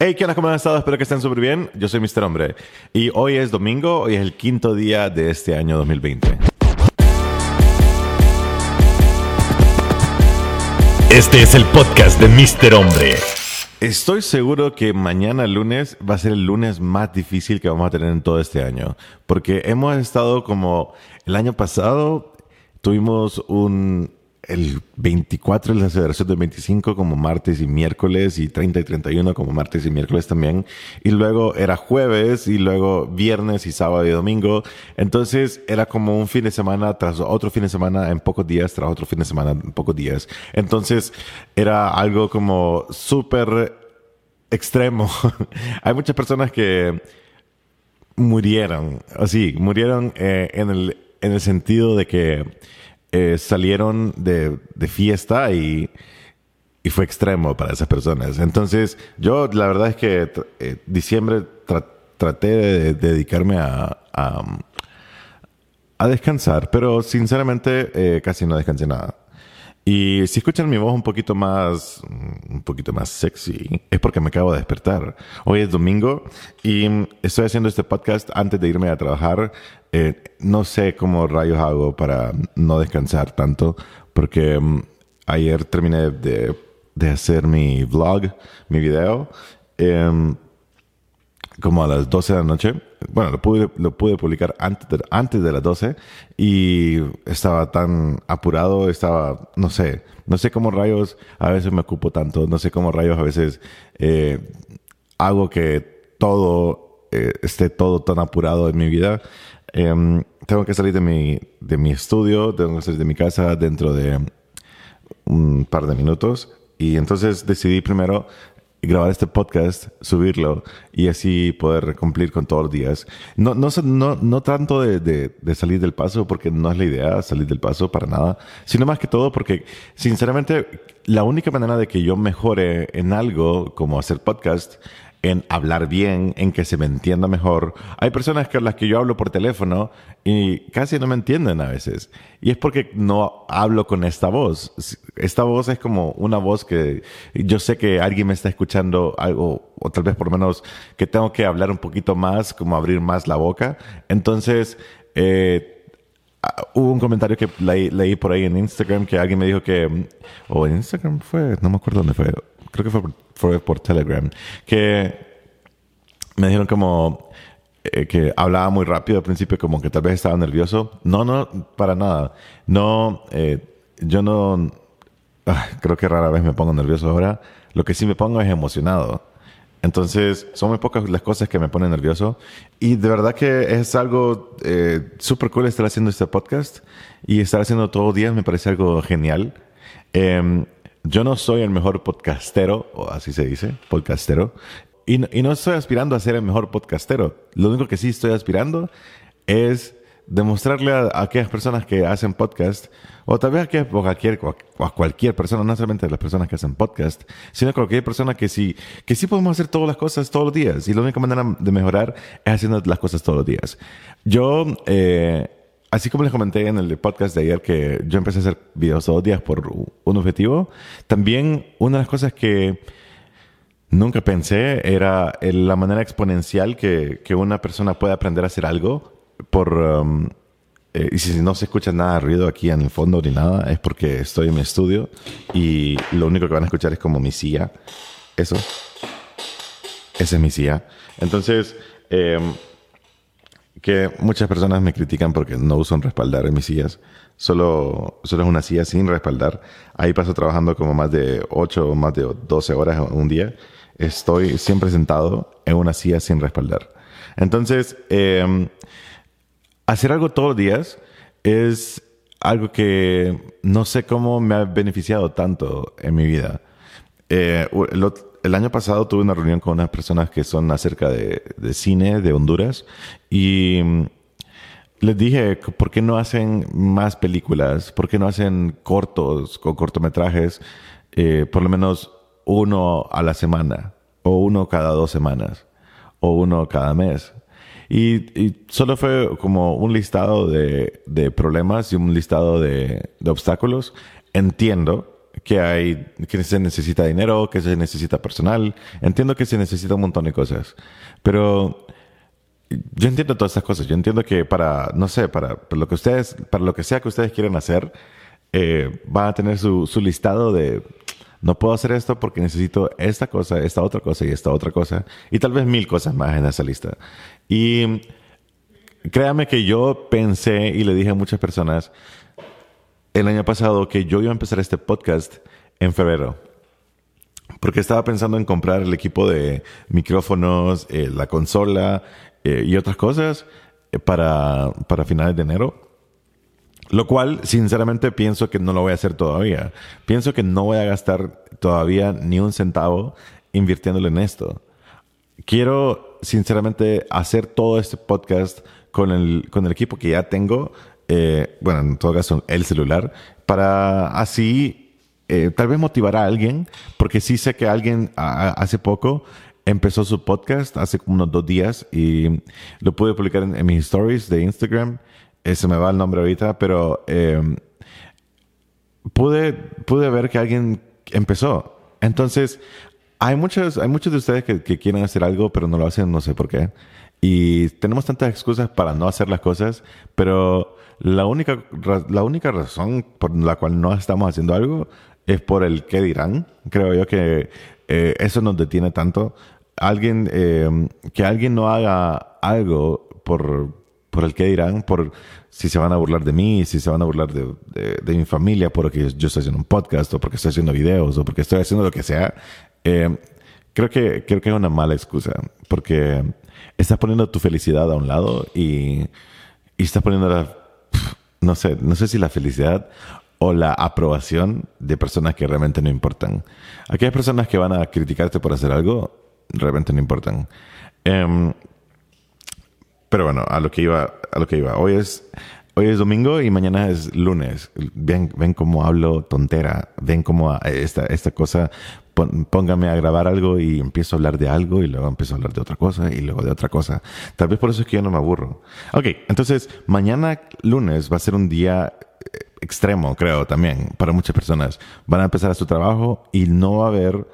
Hey, ¿qué onda? ¿Cómo han estado? Espero que estén súper bien. Yo soy Mr. Hombre. Y hoy es domingo, hoy es el quinto día de este año 2020. Este es el podcast de Mr. Hombre. Estoy seguro que mañana lunes va a ser el lunes más difícil que vamos a tener en todo este año. Porque hemos estado como el año pasado, tuvimos un, el 24 es la celebración del 25 como martes y miércoles y 30 y 31 como martes y miércoles también. Y luego era jueves y luego viernes y sábado y domingo. Entonces era como un fin de semana tras otro fin de semana en pocos días tras otro fin de semana en pocos días. Entonces era algo como súper extremo. Hay muchas personas que murieron, así, murieron eh, en, el, en el sentido de que eh, salieron de, de fiesta y, y, fue extremo para esas personas. Entonces, yo la verdad es que eh, diciembre traté de, dedicarme a, a, descansar, pero sinceramente eh, casi no descansé nada. Y si escuchan mi voz un poquito más, un poquito más sexy, es porque me acabo de despertar. Hoy es domingo y estoy haciendo este podcast antes de irme a trabajar. Eh, no sé cómo rayos hago para no descansar tanto, porque um, ayer terminé de, hacer mi vlog, mi video. Eh, como a las 12 de la noche. Bueno, lo pude, lo pude publicar antes de, antes de las 12 y estaba tan apurado, estaba, no sé, no sé cómo rayos a veces me ocupo tanto, no sé cómo rayos a veces eh, hago que todo eh, esté todo tan apurado en mi vida. Eh, tengo que salir de mi, de mi estudio, tengo que salir de mi casa dentro de un par de minutos. Y entonces decidí primero grabar este podcast, subirlo y así poder cumplir con todos los días. No, no, no, no tanto de, de, de, salir del paso, porque no es la idea salir del paso para nada, sino más que todo porque, sinceramente, la única manera de que yo mejore en algo como hacer podcast en hablar bien, en que se me entienda mejor. Hay personas con las que yo hablo por teléfono y casi no me entienden a veces. Y es porque no hablo con esta voz. Esta voz es como una voz que yo sé que alguien me está escuchando algo, o tal vez por menos que tengo que hablar un poquito más, como abrir más la boca. Entonces, eh, hubo un comentario que leí, por ahí en Instagram que alguien me dijo que, o en Instagram fue, no me acuerdo dónde fue, creo que fue por, fue por Telegram, que me dijeron como eh, que hablaba muy rápido al principio, como que tal vez estaba nervioso. No, no, para nada. No, eh, yo no, ah, creo que rara vez me pongo nervioso ahora. Lo que sí me pongo es emocionado. Entonces, son muy pocas las cosas que me ponen nervioso. Y de verdad que es algo eh, súper cool estar haciendo este podcast y estar haciendo todos los días me parece algo genial. Eh, yo no soy el mejor podcastero, o así se dice, podcastero. Y no, estoy aspirando a ser el mejor podcastero. Lo único que sí estoy aspirando es demostrarle a, aquellas personas que hacen podcast, o tal vez a, cualquier, a cualquier persona, no solamente a las personas que hacen podcast, sino a cualquier persona que sí, que sí podemos hacer todas las cosas todos los días. Y la única manera de mejorar es haciendo las cosas todos los días. Yo, eh, así como les comenté en el podcast de ayer que yo empecé a hacer videos todos los días por un objetivo, también una de las cosas que nunca pensé era la manera exponencial que, que una persona puede aprender a hacer algo por... Um, eh, y si no se escucha nada de ruido aquí en el fondo ni nada, es porque estoy en mi estudio y lo único que van a escuchar es como mi silla. Eso. Esa es mi silla. Entonces, eh, que muchas personas me critican porque no uso un respaldar en mis sillas. Solo, solo es una silla sin respaldar. Ahí paso trabajando como más de 8 o más de 12 horas un día. Estoy siempre sentado en una silla sin respaldar. Entonces, eh, hacer algo todos los días es algo que no sé cómo me ha beneficiado tanto en mi vida. Eh, el, el, año pasado tuve una reunión con unas personas que son acerca de, cine de Honduras y les dije, ¿por qué no hacen más películas? ¿Por qué no hacen cortos o cortometrajes? Eh, por lo menos uno a la semana, o uno cada dos semanas, o uno cada mes. Y, solo fue como un listado de, problemas y un listado de obstáculos. Entiendo que hay, que se necesita dinero, que se necesita personal. Entiendo que se necesita un montón de cosas. Pero yo entiendo todas estas cosas. Yo entiendo que para, no sé, para, lo que ustedes, para lo que sea que ustedes quieran hacer, eh, van a tener su, su listado de no puedo hacer esto porque necesito esta cosa, esta otra cosa y esta otra cosa. Y tal vez mil cosas más en esa lista. Y créame que yo pensé y le dije a muchas personas el año pasado que yo iba a empezar este podcast en febrero. Porque estaba pensando en comprar el equipo de micrófonos, eh, la consola eh, y otras cosas eh, para, para finales de enero. Lo cual, sinceramente, pienso que no lo voy a hacer todavía. Pienso que no voy a gastar todavía ni un centavo invirtiéndolo en esto. Quiero, sinceramente, hacer todo este podcast con el, con el equipo que ya tengo. Eh, bueno, en todo caso, el celular, para así eh, tal vez motivar a alguien, porque sí sé que alguien hace poco empezó su podcast, hace como unos dos días, y lo pude publicar en mis stories de Instagram se me va el nombre ahorita, pero em, pude, pude ver que alguien empezó. Entonces, hay muchos, hay muchos de ustedes que, quieren hacer algo, pero no lo hacen, no sé por qué. Y tenemos tantas excusas para no hacer las cosas, pero la única, la única razón por la cual no estamos haciendo algo es por el qué dirán. Creo yo que eh, eso nos detiene tanto. Alguien, em, que alguien no haga algo por, por el qué dirán, por si se van a burlar de mí, si se van a burlar de, de, mi familia porque yo estoy haciendo un podcast o porque estoy haciendo videos o porque estoy haciendo lo que sea, eh, creo, que, creo que es una mala excusa porque estás poniendo tu felicidad a un lado y, y estás poniendo la, no sé, no sé si la felicidad o la aprobación de personas que realmente no importan. Aquellas personas que van a criticarte por hacer algo, realmente no importan. Eh, pero bueno, a lo que iba, a lo que iba. Hoy es, hoy es domingo y mañana es lunes. Ven, ven cómo hablo tontera. Ven cómo esta, esta cosa, póngame a grabar algo y empiezo a hablar de algo y luego empiezo a hablar de otra cosa y luego de otra cosa. Tal vez por eso es que yo no me aburro. Ok, entonces mañana lunes va a ser un día eh, extremo, creo, también, para muchas personas. Van a empezar a su trabajo y no va a haber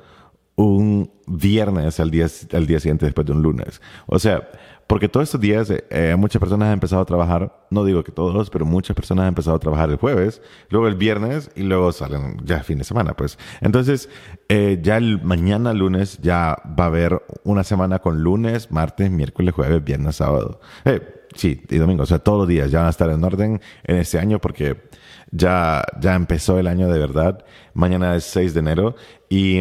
un viernes al día, al día siguiente después de un lunes. O sea, porque todos estos días eh, eh, muchas personas han empezado a trabajar, no digo que todos, pero muchas personas han empezado a trabajar el jueves, luego el viernes y luego salen ya fin de semana, pues. Entonces, eh, ya el mañana lunes ya va a haber una semana con lunes, martes, miércoles, jueves, viernes, sábado. sí, y domingo, o sea, todos los días ya van a estar en orden en este año porque ya, ya empezó el año de verdad. Mañana es 6 de enero y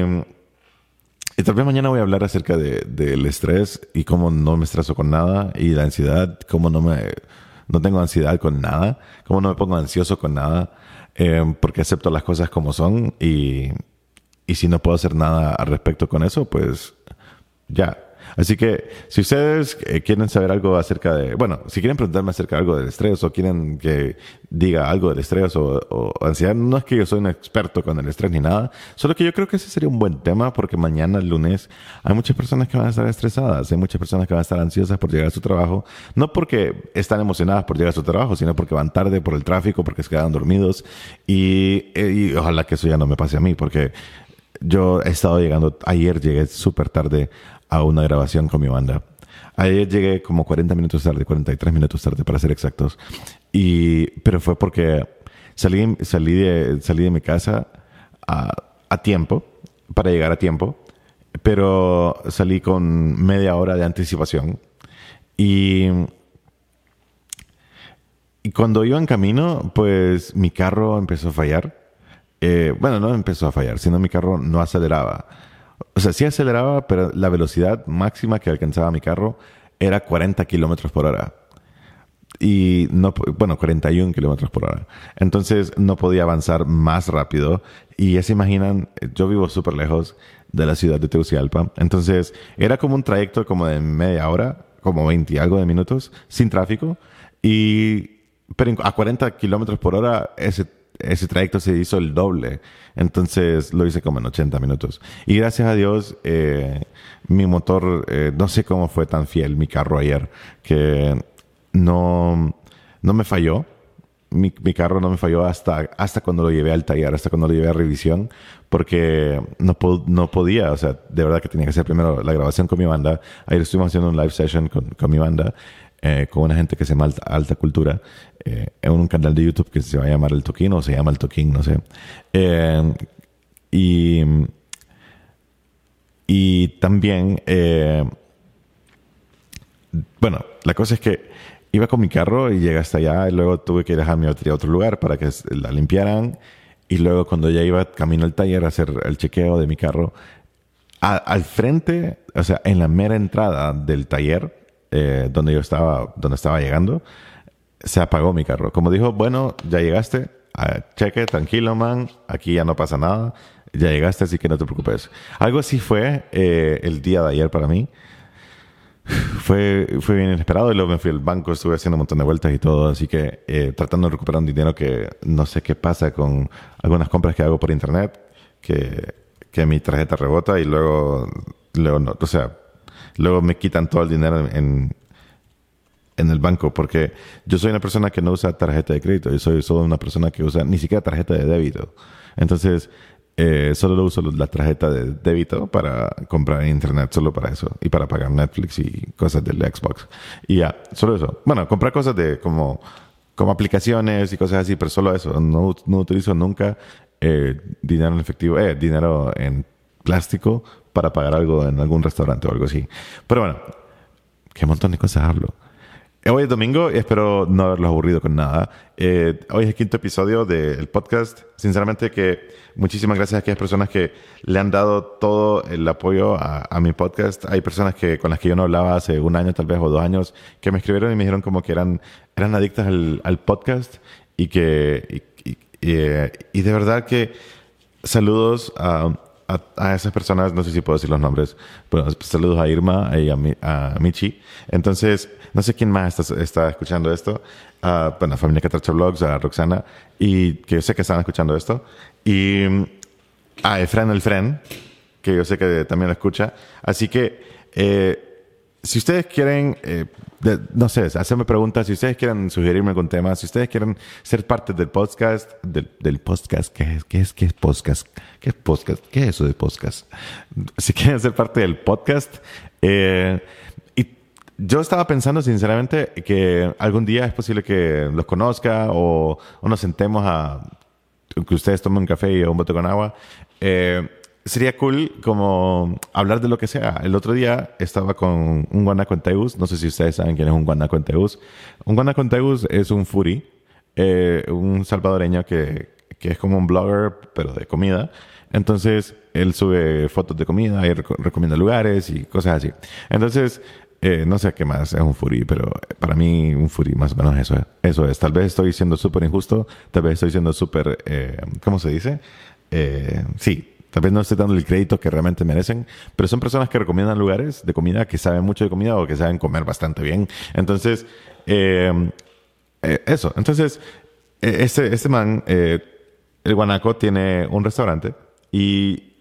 y tal vez mañana voy a hablar acerca del de, estrés y cómo no me estreso con nada y la ansiedad, cómo no me no tengo ansiedad con nada, cómo no me pongo ansioso con nada, eh, porque acepto las cosas como son y, y si no puedo hacer nada al respecto con eso, pues ya, Así que si ustedes eh, quieren saber algo acerca de, bueno, si quieren preguntarme acerca de algo del estrés o quieren que diga algo del estrés o, ansiedad, no es que yo soy un experto con el estrés ni nada, solo que yo creo que ese sería un buen tema porque mañana, el lunes, hay muchas personas que van a estar estresadas, hay muchas personas que van a estar ansiosas por llegar a su trabajo, no porque están emocionadas por llegar a su trabajo, sino porque van tarde por el tráfico, porque se quedan dormidos y, eh, y ojalá que eso ya no me pase a mí porque yo he estado llegando, ayer llegué súper tarde a una grabación con mi banda. Ayer llegué como 40 minutos tarde, 43 minutos tarde para ser exactos. Y, pero fue porque salí, salí, de, salí de mi casa a, a tiempo, para llegar a tiempo, pero salí con media hora de anticipación. Y, y cuando iba en camino, pues mi carro empezó a fallar. Eh, bueno, no empezó a fallar, sino mi carro no aceleraba. O sea, sí aceleraba, pero la velocidad máxima que alcanzaba mi carro era 40 kilómetros por hora. Y no, bueno, 41 kilómetros por hora. Entonces no podía avanzar más rápido. Y ya se imaginan, yo vivo súper lejos de la ciudad de Tegucigalpa. Entonces era como un trayecto como de media hora, como 20 y algo de minutos, sin tráfico. Y, pero a 40 kilómetros por hora, ese ese trayecto se hizo el doble. Entonces lo hice como en 80 minutos. Y gracias a Dios, eh, mi motor, eh, no sé cómo fue tan fiel mi carro ayer, que no, no me falló. mi, carro no me falló hasta, hasta cuando lo llevé al taller, hasta cuando lo llevé a revisión, porque no, no podía, o sea, de verdad que tenía que hacer primero la grabación con mi banda. Ayer estuvimos haciendo un live session con, con mi banda, eh, con una gente que se llama Alta, Cultura, eh, en un canal de YouTube que se va a llamar El Toquín o se llama El Toquín, no sé. Eh, y, y también, eh, bueno, la cosa es que iba con mi carro y llegué hasta allá y luego tuve que dejar mi batería a otro lugar para que la limpiaran. Y luego cuando ya iba camino al taller a hacer el chequeo de mi carro, al frente, o sea, en la mera entrada del taller eh, donde yo estaba, donde estaba llegando, se apagó mi carro. Como dijo, bueno, ya llegaste, cheque, tranquilo, man, aquí ya no pasa nada, ya llegaste, así que no te preocupes. Algo así fue eh, el día de ayer para mí fue, fue bien inesperado y luego me fui al banco, estuve haciendo un montón de vueltas y todo, así que eh, tratando de recuperar un dinero que no sé qué pasa con algunas compras que hago por internet, que, que mi tarjeta rebota y luego, luego no, o sea, luego me quitan todo el dinero en, en el banco, porque yo soy una persona que no usa tarjeta de crédito, yo soy solo una persona que usa ni siquiera tarjeta de débito. Entonces, eh, solo uso la tarjeta de débito para comprar internet, solo para eso. Y para pagar Netflix y cosas del Xbox. Y ya, solo eso. Bueno, comprar cosas de como, como aplicaciones y cosas así, pero solo eso. No, no utilizo nunca eh, dinero en efectivo, eh, dinero en plástico para pagar algo en algún restaurante o algo así. Pero bueno, qué montón de cosas hablo. Hoy es domingo y espero no haberlos aburrido con nada. Eh, hoy es el quinto episodio del podcast. Sinceramente que muchísimas gracias a aquellas personas que le han dado todo el apoyo a, mi podcast. Hay personas que con las que yo no hablaba hace un año tal vez o dos años que me escribieron y me dijeron como que eran, eran adictas al, podcast y que eh, y de verdad que saludos a a, esas personas, no sé si puedo decir los nombres, pero saludos a Irma y a, Michi. Entonces, no sé quién más está, escuchando esto. a bueno, familia Catracha Blogs, a Roxana, y que yo sé que están escuchando esto. Y a Efren el Fren, que yo sé que también lo escucha. Así que, eh, si ustedes quieren, eh, no sé, hacerme preguntas, si ustedes quieren sugerirme algún tema, si ustedes quieren ser parte del podcast, del, podcast, ¿qué es, qué es, qué es podcast? ¿Qué es podcast? ¿Qué es eso de podcast? Si quieren ser parte del podcast, eh, y yo estaba pensando sinceramente que algún día es posible que los conozca o, nos sentemos a que ustedes tomen un café y un bote con agua. Eh, sería cool como hablar de lo que sea. El otro día estaba con un guanaconteus, no sé si ustedes saben quién es un guanaconteus. Un guanaconteus es un furi, eh, un salvadoreño que, que, es como un blogger, pero de comida. Entonces, él sube fotos de comida y recomienda lugares y cosas así. Entonces, eh, no sé qué más es un furi, pero para mí un furi más o menos eso, eso es. Tal vez estoy siendo súper injusto, tal vez estoy siendo súper, eh, ¿cómo se dice? Eh, sí, Tal vez no esté dando el crédito que realmente merecen, pero son personas que recomiendan lugares de comida que saben mucho de comida o que saben comer bastante bien. Entonces, eh, eh, eso. Entonces, este, este man, el Guanaco, tiene un restaurante y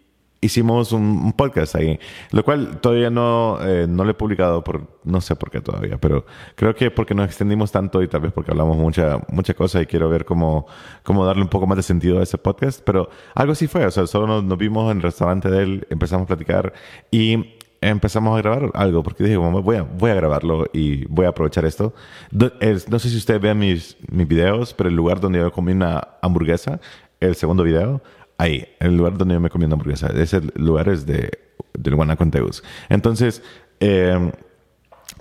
hicimos un, podcast ahí, lo cual todavía no, eh, no lo he publicado por, no sé por qué todavía, pero creo que porque nos extendimos tanto y tal vez porque hablamos mucha, mucha cosa y quiero ver cómo, cómo darle un poco más de sentido a ese podcast, pero algo así fue, o sea, solo nos, vimos en el restaurante de él, empezamos a platicar y empezamos a grabar algo, porque dije, voy a, voy a grabarlo y voy a aprovechar esto. no sé si ustedes ven mis, mis videos, pero el lugar donde yo comí una hamburguesa, el segundo video, ahí, el lugar donde yo me comí una hamburguesa. Ese lugar es de, del Guanaconteus. Entonces, eh,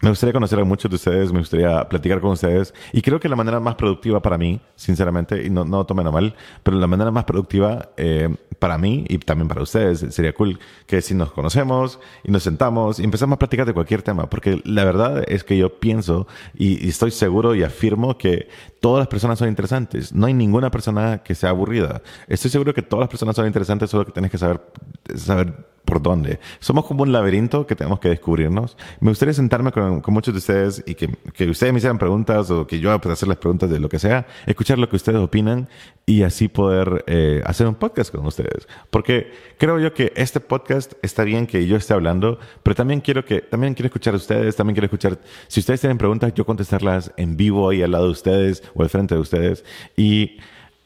me gustaría conocer a muchos de ustedes, me gustaría platicar con ustedes y creo que la manera más productiva para mí, sinceramente, y no, no tomen a mal, pero la manera más productiva eh, para mí y también para ustedes sería cool que si nos conocemos y nos sentamos y empezamos a platicar de cualquier tema, porque la verdad es que yo pienso y, estoy seguro y afirmo que todas las personas son interesantes, no hay ninguna persona que sea aburrida. Estoy seguro que todas las personas son interesantes, solo que tienes que saber, saber por dónde. Somos como un laberinto que tenemos que descubrirnos. Me gustaría sentarme con, muchos de ustedes y que, que, ustedes me hicieran preguntas o que yo pueda hacerles preguntas de lo que sea, escuchar lo que ustedes opinan y así poder eh, hacer un podcast con ustedes. Porque creo yo que este podcast está bien que yo esté hablando, pero también quiero que también quiero escuchar a ustedes, también quiero escuchar si ustedes tienen preguntas, yo contestarlas en vivo ahí al lado de ustedes o al frente de ustedes y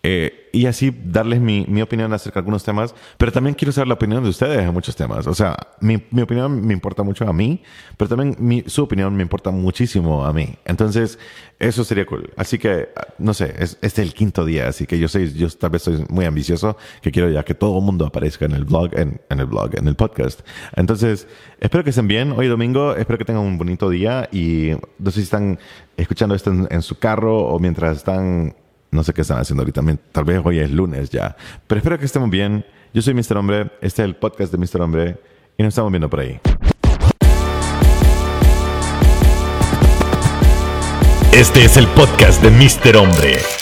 eh, y así darles mi, mi, opinión acerca de algunos temas, pero también quiero saber la opinión de ustedes en muchos temas. O sea, mi, mi opinión me importa mucho a mí, pero también mi, su opinión me importa muchísimo a mí. Entonces, eso sería cool. Así que, no sé, es, este es el quinto día, así que yo sé, yo tal vez soy muy ambicioso, que quiero ya que todo el mundo aparezca en el blog, en, en el blog, en el podcast. Entonces, espero que estén bien hoy domingo, espero que tengan un bonito día y no sé si están escuchando esto en su carro o mientras están no sé qué están haciendo ahorita. Tal vez hoy es lunes ya. Pero espero que estemos bien. Yo soy Mr. Hombre. Este es el podcast de Mr. Hombre. Y nos estamos viendo por ahí. Este es el podcast de Mr. Hombre.